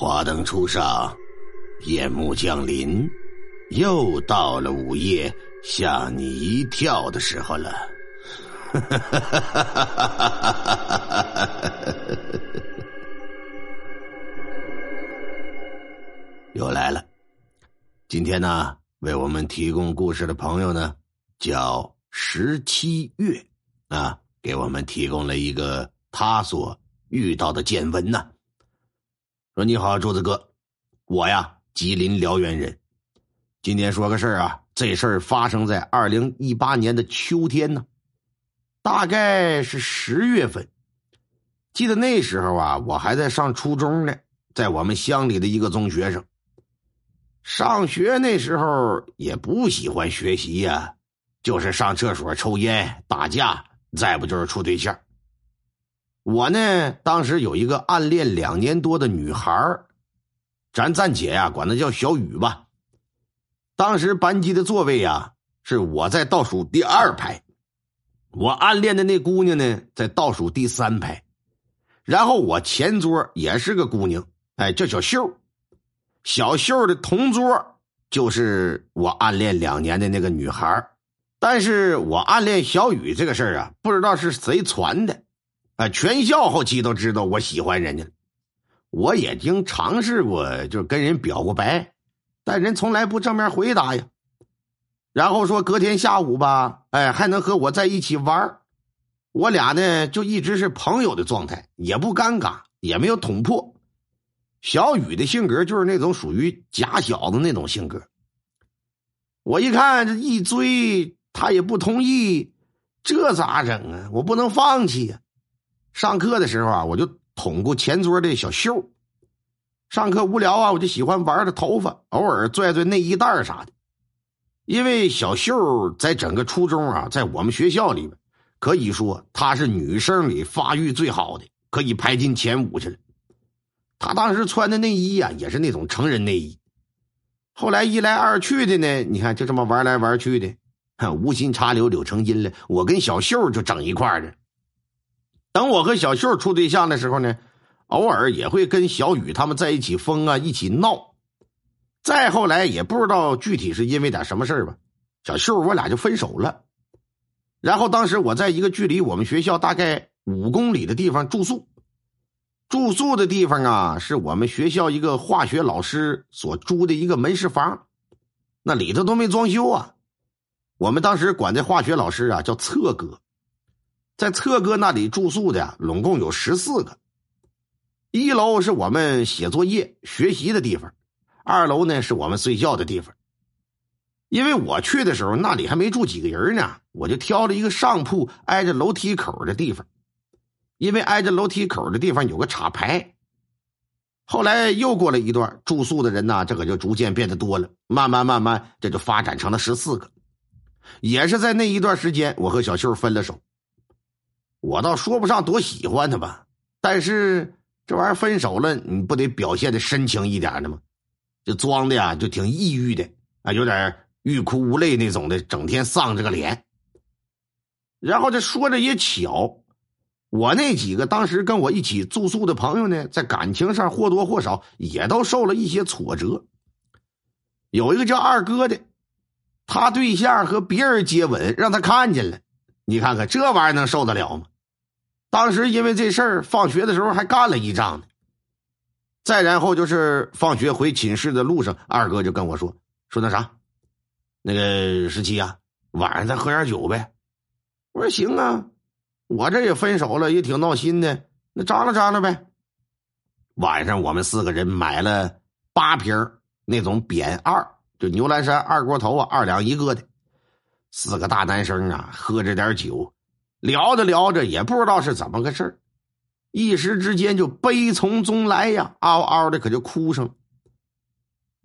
华灯初上，夜幕降临，又到了午夜吓你一跳的时候了。又来了，今天呢，为我们提供故事的朋友呢，叫十七月啊，给我们提供了一个他所遇到的见闻呢。说你好，柱子哥，我呀，吉林辽源人。今天说个事儿啊，这事儿发生在二零一八年的秋天呢，大概是十月份。记得那时候啊，我还在上初中呢，在我们乡里的一个中学生。上学那时候也不喜欢学习呀，就是上厕所抽烟、打架，再不就是处对象。我呢，当时有一个暗恋两年多的女孩咱暂且呀管她叫小雨吧。当时班级的座位呀是我在倒数第二排，我暗恋的那姑娘呢在倒数第三排，然后我前桌也是个姑娘，哎，叫小秀。小秀的同桌就是我暗恋两年的那个女孩但是我暗恋小雨这个事儿啊，不知道是谁传的。啊！全校后期都知道我喜欢人家，我也经尝试过，就跟人表过白，但人从来不正面回答呀。然后说隔天下午吧，哎，还能和我在一起玩我俩呢就一直是朋友的状态，也不尴尬，也没有捅破。小雨的性格就是那种属于假小子那种性格。我一看这一追，他也不同意，这咋整啊？我不能放弃呀。上课的时候啊，我就捅过前桌的小秀。上课无聊啊，我就喜欢玩着头发，偶尔拽拽内衣带啥的。因为小秀在整个初中啊，在我们学校里面，可以说她是女生里发育最好的，可以排进前五去了。她当时穿的内衣啊，也是那种成人内衣。后来一来二去的呢，你看就这么玩来玩去的，无心插柳柳成荫了。我跟小秀就整一块儿的。等我和小秀处对象的时候呢，偶尔也会跟小雨他们在一起疯啊，一起闹。再后来也不知道具体是因为点什么事吧，小秀我俩就分手了。然后当时我在一个距离我们学校大概五公里的地方住宿，住宿的地方啊是我们学校一个化学老师所租的一个门市房，那里头都没装修啊。我们当时管这化学老师啊叫策哥。在策哥那里住宿的呀，拢共有十四个。一楼是我们写作业、学习的地方，二楼呢是我们睡觉的地方。因为我去的时候那里还没住几个人呢，我就挑了一个上铺挨着楼梯口的地方，因为挨着楼梯口的地方有个插排。后来又过了一段，住宿的人呢，这可就逐渐变得多了，慢慢慢慢这就发展成了十四个。也是在那一段时间，我和小秀分了手。我倒说不上多喜欢他吧，但是这玩意儿分手了，你不得表现的深情一点的吗？就装的呀，就挺抑郁的啊，有点欲哭无泪那种的，整天丧着个脸。然后这说着也巧，我那几个当时跟我一起住宿的朋友呢，在感情上或多或少也都受了一些挫折。有一个叫二哥的，他对象和别人接吻，让他看见了。你看看这玩意儿能受得了吗？当时因为这事儿，放学的时候还干了一仗呢。再然后就是放学回寝室的路上，二哥就跟我说：“说那啥，那个十七啊，晚上再喝点酒呗。”我说：“行啊，我这也分手了，也挺闹心的，那张罗张罗呗。”晚上我们四个人买了八瓶那种扁二，就牛栏山二锅头啊，二两一个的。四个大男生啊，喝着点酒，聊着聊着，也不知道是怎么个事儿，一时之间就悲从中来呀，嗷嗷的可就哭上了。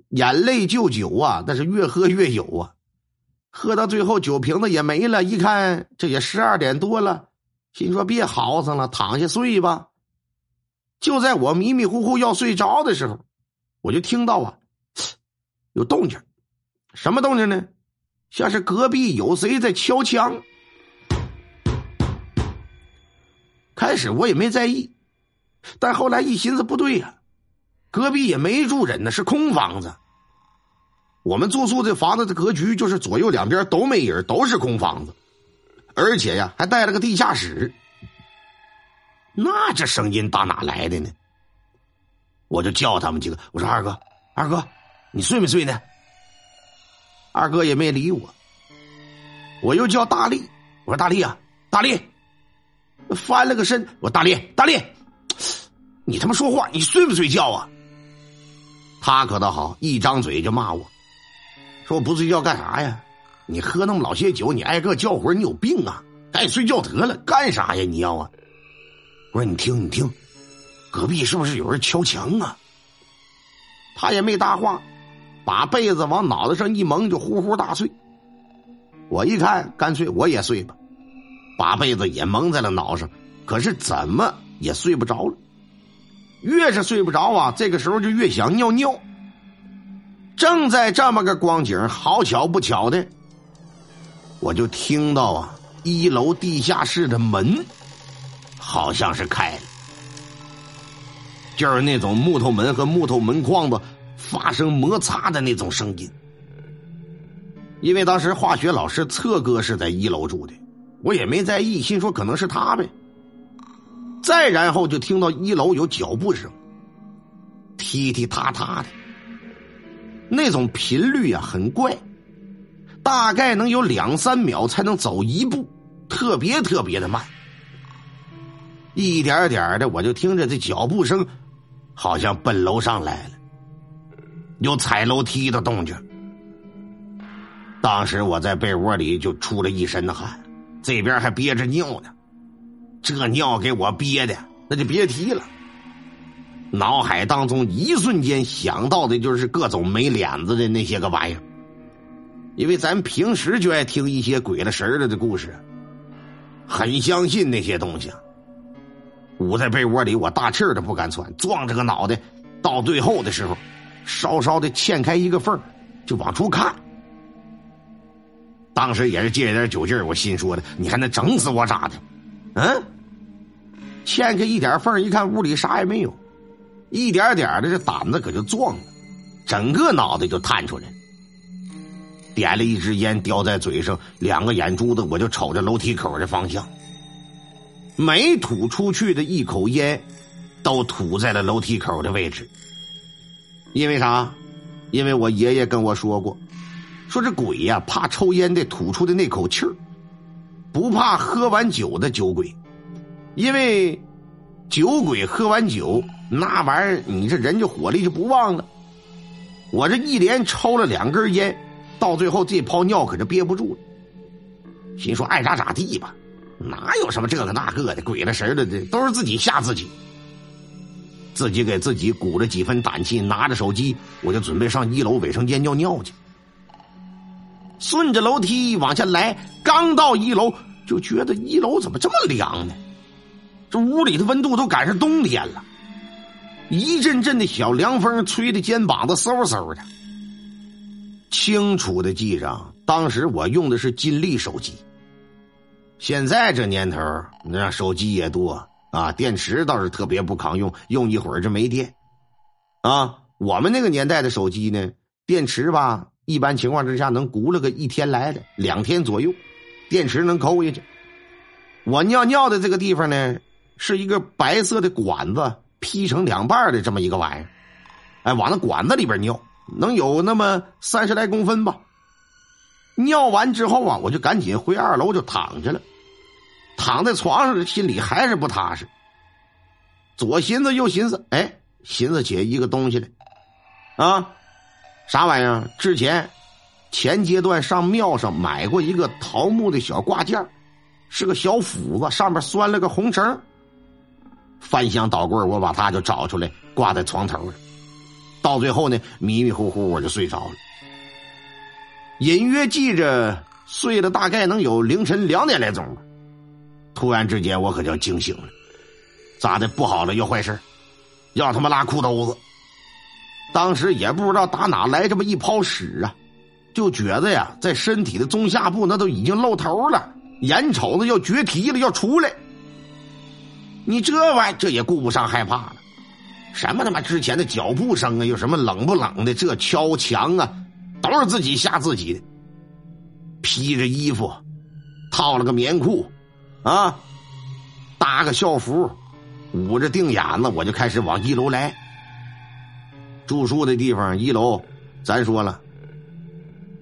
眼泪就酒啊，那是越喝越有啊，喝到最后酒瓶子也没了，一看这也十二点多了，心说别嚎上了，躺下睡吧。就在我迷迷糊糊要睡着的时候，我就听到啊，有动静，什么动静呢？像是隔壁有谁在敲墙。开始我也没在意，但后来一寻思不对呀，隔壁也没住人呢，是空房子。我们住宿这房子的格局就是左右两边都没人，都是空房子，而且呀还带了个地下室。那这声音打哪来的呢？我就叫他们几个，我说二哥，二哥，你睡没睡呢？二哥也没理我。我又叫大力，我说大力啊，大力，翻了个身，我说大力，大力，你他妈说话，你睡不睡觉啊？他可倒好，一张嘴就骂我。说我不睡觉干啥呀？你喝那么老些酒，你挨个叫魂，你有病啊！赶紧睡觉得了，干啥呀？你要啊？我说你听，你听，隔壁是不是有人敲墙啊？他也没搭话，把被子往脑袋上一蒙，就呼呼大睡。我一看，干脆我也睡吧，把被子也蒙在了脑上，可是怎么也睡不着了。越是睡不着啊，这个时候就越想尿尿。正在这么个光景，好巧不巧的，我就听到啊，一楼地下室的门好像是开了，就是那种木头门和木头门框子发生摩擦的那种声音。因为当时化学老师策哥是在一楼住的，我也没在意，心说可能是他呗。再然后就听到一楼有脚步声，踢踢踏踏的。那种频率啊很怪，大概能有两三秒才能走一步，特别特别的慢。一点点的，我就听着这脚步声，好像奔楼上来了，有踩楼梯的动静。当时我在被窝里就出了一身的汗，这边还憋着尿呢，这尿给我憋的那就别提了。脑海当中一瞬间想到的就是各种没脸子的那些个玩意儿，因为咱平时就爱听一些鬼了神了的故事，很相信那些东西。捂在被窝里，我大气儿都不敢喘，撞着个脑袋，到最后的时候，稍稍的嵌开一个缝就往出看。当时也是借着点酒劲儿，我心说的，你还能整死我咋的？嗯，嵌开一点缝一看屋里啥也没有。一点点的，这胆子可就壮了，整个脑袋就探出来。点了一支烟，叼在嘴上，两个眼珠子我就瞅着楼梯口的方向。每吐出去的一口烟，都吐在了楼梯口的位置。因为啥？因为我爷爷跟我说过，说这鬼呀怕抽烟的吐出的那口气儿，不怕喝完酒的酒鬼，因为酒鬼喝完酒。那玩意儿，你这人就火力就不旺了。我这一连抽了两根烟，到最后这泡尿可就憋不住了。心说爱咋咋地吧，哪有什么这个那个的鬼了神了的，都是自己吓自己。自己给自己鼓了几分胆气，拿着手机，我就准备上一楼卫生间尿尿去。顺着楼梯往下来，刚到一楼，就觉得一楼怎么这么凉呢？这屋里的温度都赶上冬天了。一阵阵的小凉风吹的肩膀子嗖嗖的，清楚的记着，当时我用的是金立手机。现在这年头，那手机也多啊，电池倒是特别不抗用，用一会儿就没电。啊，我们那个年代的手机呢，电池吧，一般情况之下能鼓了个一天来的，两天左右，电池能抠下去。我尿尿的这个地方呢，是一个白色的管子。劈成两半的这么一个玩意儿，哎，往那管子里边尿，能有那么三十来公分吧。尿完之后啊，我就赶紧回二楼就躺下了。躺在床上的，心里还是不踏实。左寻思右寻思，哎，寻思起一个东西来，啊，啥玩意儿？之前前阶段上庙上买过一个桃木的小挂件是个小斧子，上面拴了个红绳。翻箱倒柜我把它就找出来挂在床头了。到最后呢，迷迷糊糊我就睡着了。隐约记着睡了大概能有凌晨两点来钟吧。突然之间，我可就惊醒了。咋的？不好了，要坏事要他妈拉裤兜子。当时也不知道打哪来这么一泡屎啊，就觉得呀，在身体的中下部那都已经露头了，眼瞅着要决堤了，要出来。你这玩意这也顾不上害怕了，什么他妈之前的脚步声啊，有什么冷不冷的，这敲墙啊，都是自己吓自己的。披着衣服，套了个棉裤，啊，搭个校服，捂着腚眼子，我就开始往一楼来。住宿的地方一楼，咱说了，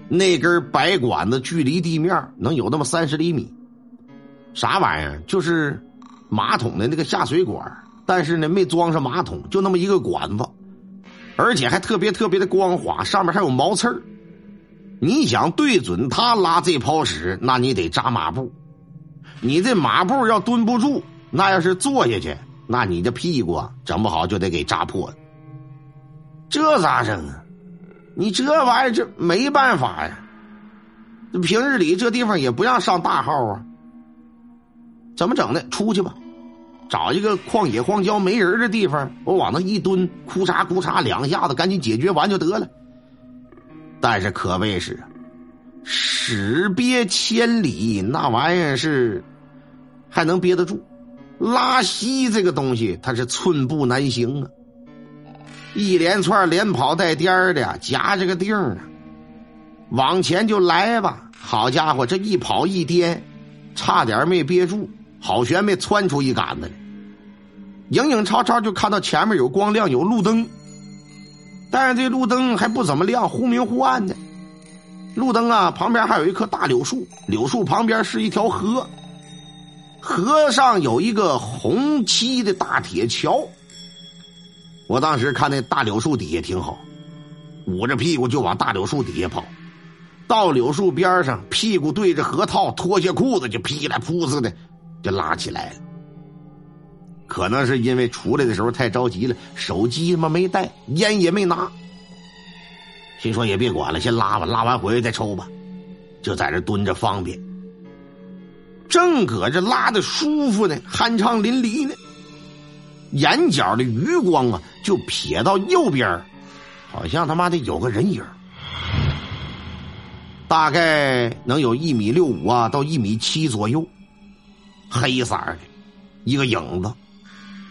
那根白管子距离地面能有那么三十厘米。啥玩意儿？就是马桶的那个下水管，但是呢没装上马桶，就那么一个管子，而且还特别特别的光滑，上面还有毛刺儿。你想对准他拉这泡屎，那你得扎马步。你这马步要蹲不住，那要是坐下去，那你的屁股，整不好就得给扎破了。这咋整啊？你这玩意儿这没办法呀。平日里这地方也不让上大号啊。怎么整的？出去吧，找一个旷野荒郊没人的地方，我往那一蹲，哭嚓哭嚓两下子，赶紧解决完就得了。但是可谓是，只憋千里，那玩意儿是还能憋得住；拉稀这个东西，它是寸步难行啊！一连串连跑带颠的，夹着个腚啊，往前就来吧！好家伙，这一跑一颠，差点没憋住，好悬没窜出一杆子来。影影绰绰就看到前面有光亮，有路灯。但是这路灯还不怎么亮，忽明忽暗的。路灯啊，旁边还有一棵大柳树，柳树旁边是一条河，河上有一个红漆的大铁桥。我当时看那大柳树底下挺好，捂着屁股就往大柳树底下跑。到柳树边上，屁股对着河套，脱下裤子就噼里扑似的就拉起来了。可能是因为出来的时候太着急了，手机他妈没带，烟也没拿。心说也别管了，先拉吧，拉完回来再抽吧。就在这蹲着方便。正搁这拉的舒服呢，酣畅淋漓呢，眼角的余光啊，就瞥到右边好像他妈的有个人影大概能有一米六五啊，到一米七左右，黑色的，一个影子。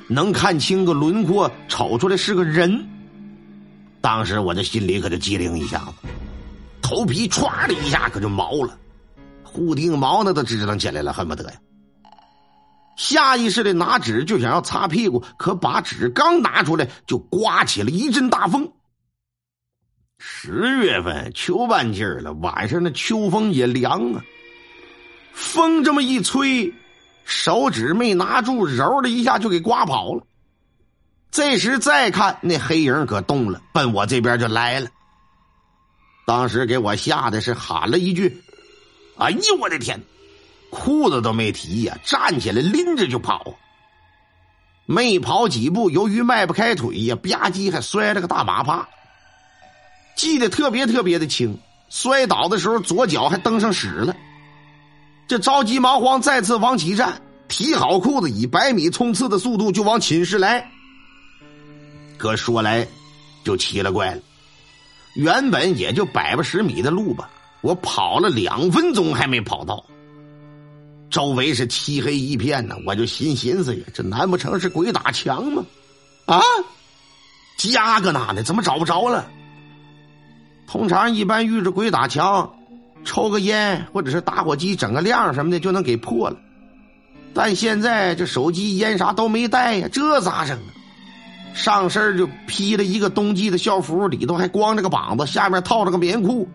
能看清个轮廓，瞅出来是个人。当时我这心里可就机灵一下子，头皮歘的一下可就毛了，护丁毛那都支棱起来了，恨不得呀。下意识的拿纸就想要擦屁股，可把纸刚拿出来，就刮起了一阵大风。十月份秋半季了，晚上那秋风也凉啊，风这么一吹。手指没拿住，揉的一下就给刮跑了。这时再看，那黑影可动了，奔我这边就来了。当时给我吓得是喊了一句：“哎呦我的天！”裤子都没提呀，站起来拎着就跑。没跑几步，由于迈不开腿呀，吧唧还摔了个大马趴。记得特别特别的清，摔倒的时候左脚还蹬上屎了。这着急忙慌，再次往起站，提好裤子，以百米冲刺的速度就往寝室来。可说来，就奇了怪了，原本也就百八十米的路吧，我跑了两分钟还没跑到。周围是漆黑一片呢，我就心寻思呀，这难不成是鬼打墙吗？啊，家搁哪呢？怎么找不着了？通常一般遇着鬼打墙。抽个烟，或者是打火机整个亮什么的，就能给破了。但现在这手机、烟啥都没带呀，这咋整啊？上身就披了一个冬季的校服，里头还光着个膀子，下面套着个棉裤。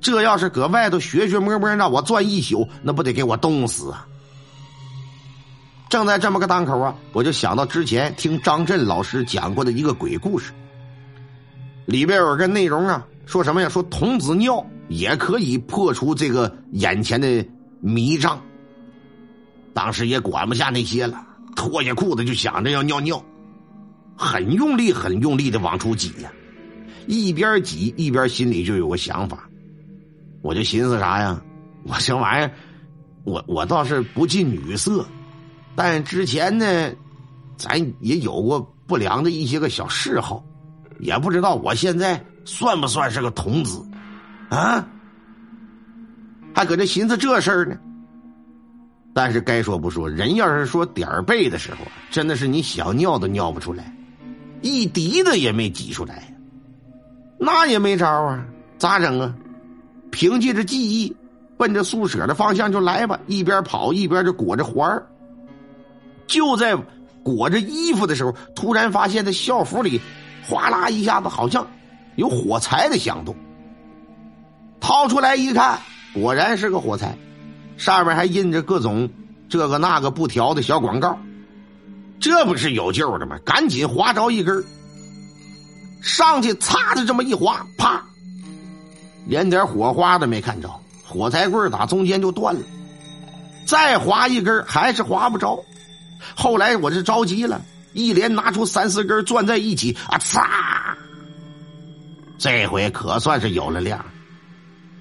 这要是搁外头学学摸摸，让我转一宿，那不得给我冻死啊！正在这么个当口啊，我就想到之前听张震老师讲过的一个鬼故事，里边有个内容啊，说什么呀？说童子尿。也可以破除这个眼前的迷障。当时也管不下那些了，脱下裤子就想着要尿尿，很用力、很用力的往出挤呀。一边挤一边心里就有个想法，我就寻思啥呀？我这玩意儿，我我倒是不近女色，但之前呢，咱也有过不良的一些个小嗜好，也不知道我现在算不算是个童子。啊，还搁这寻思这事儿呢。但是该说不说，人要是说点儿背的时候，真的是你想尿都尿不出来。一滴的也没挤出来。那也没招啊，咋整啊？凭借着记忆，奔着宿舍的方向就来吧，一边跑一边就裹着环儿。就在裹着衣服的时候，突然发现，这校服里哗啦一下子，好像有火柴的响动。掏出来一看，果然是个火柴，上面还印着各种这个那个不调的小广告。这不是有救的吗？赶紧划着一根上去擦的这么一划，啪，连点火花都没看着，火柴棍打中间就断了。再划一根还是划不着。后来我是着急了，一连拿出三四根攥在一起，啊擦！这回可算是有了亮。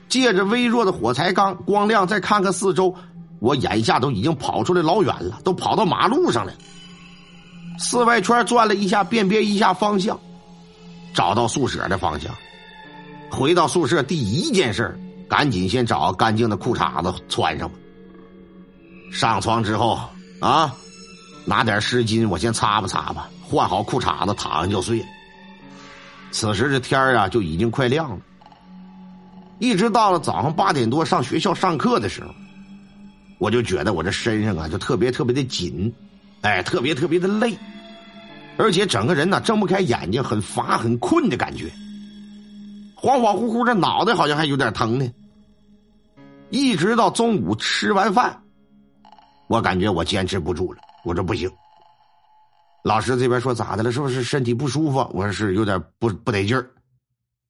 借着微弱的火柴缸光亮，再看看四周，我眼下都已经跑出来老远了，都跑到马路上了。四外圈转了一下，辨别一下方向，找到宿舍的方向。回到宿舍，第一件事赶紧先找干净的裤衩子穿上吧。上床之后啊，拿点湿巾，我先擦吧擦吧，换好裤衩子，躺上就睡。此时这天啊，就已经快亮了。一直到了早上八点多上学校上课的时候，我就觉得我这身上啊就特别特别的紧，哎，特别特别的累，而且整个人呢睁不开眼睛，很乏很困的感觉，恍恍惚惚这脑袋好像还有点疼呢。一直到中午吃完饭，我感觉我坚持不住了，我说不行。老师这边说咋的了？是不是身体不舒服？我说是有点不不得劲儿。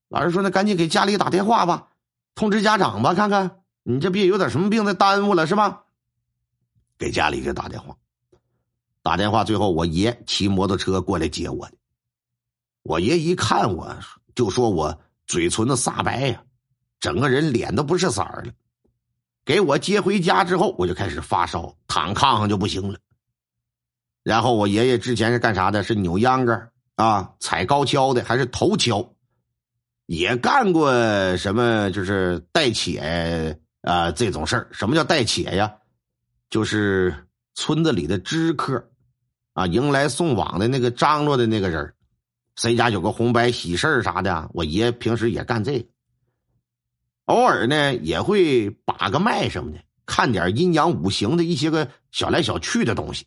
老师说那赶紧给家里打电话吧。通知家长吧，看看你这别有点什么病，再耽误了是吧？给家里就打电话，打电话，最后我爷骑摩托车过来接我。我爷一看我，就说我嘴唇子煞白呀，整个人脸都不是色儿了。给我接回家之后，我就开始发烧，躺炕上就不行了。然后我爷爷之前是干啥的？是扭秧歌啊，踩高跷的，还是头敲？也干过什么，就是带且啊这种事儿。什么叫带且呀？就是村子里的知客，啊，迎来送往的那个张罗的那个人谁家有个红白喜事啥的，我爷平时也干这个。偶尔呢，也会把个脉什么的，看点阴阳五行的一些个小来小去的东西。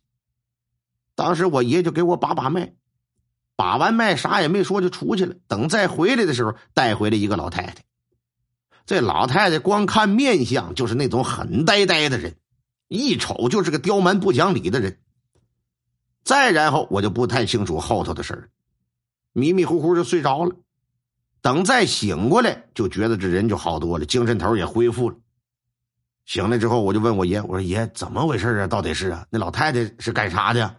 当时我爷就给我把把脉。把完脉，啥也没说就出去了。等再回来的时候，带回来一个老太太。这老太太光看面相就是那种很呆呆的人，一瞅就是个刁蛮不讲理的人。再然后，我就不太清楚后头的事儿，迷迷糊糊就睡着了。等再醒过来，就觉得这人就好多了，精神头也恢复了。醒来之后，我就问我爷：“我说爷，怎么回事啊？到底是啊？那老太太是干啥的？”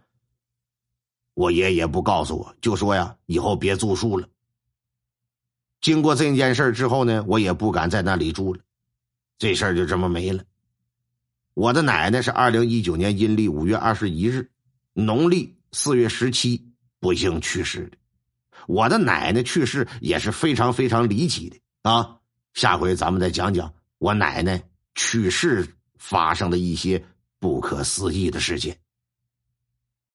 我爷也不告诉我，就说呀，以后别住宿了。经过这件事之后呢，我也不敢在那里住了，这事儿就这么没了。我的奶奶是二零一九年阴历五月二十一日，农历四月十七不幸去世的。我的奶奶去世也是非常非常离奇的啊！下回咱们再讲讲我奶奶去世发生的一些不可思议的事情。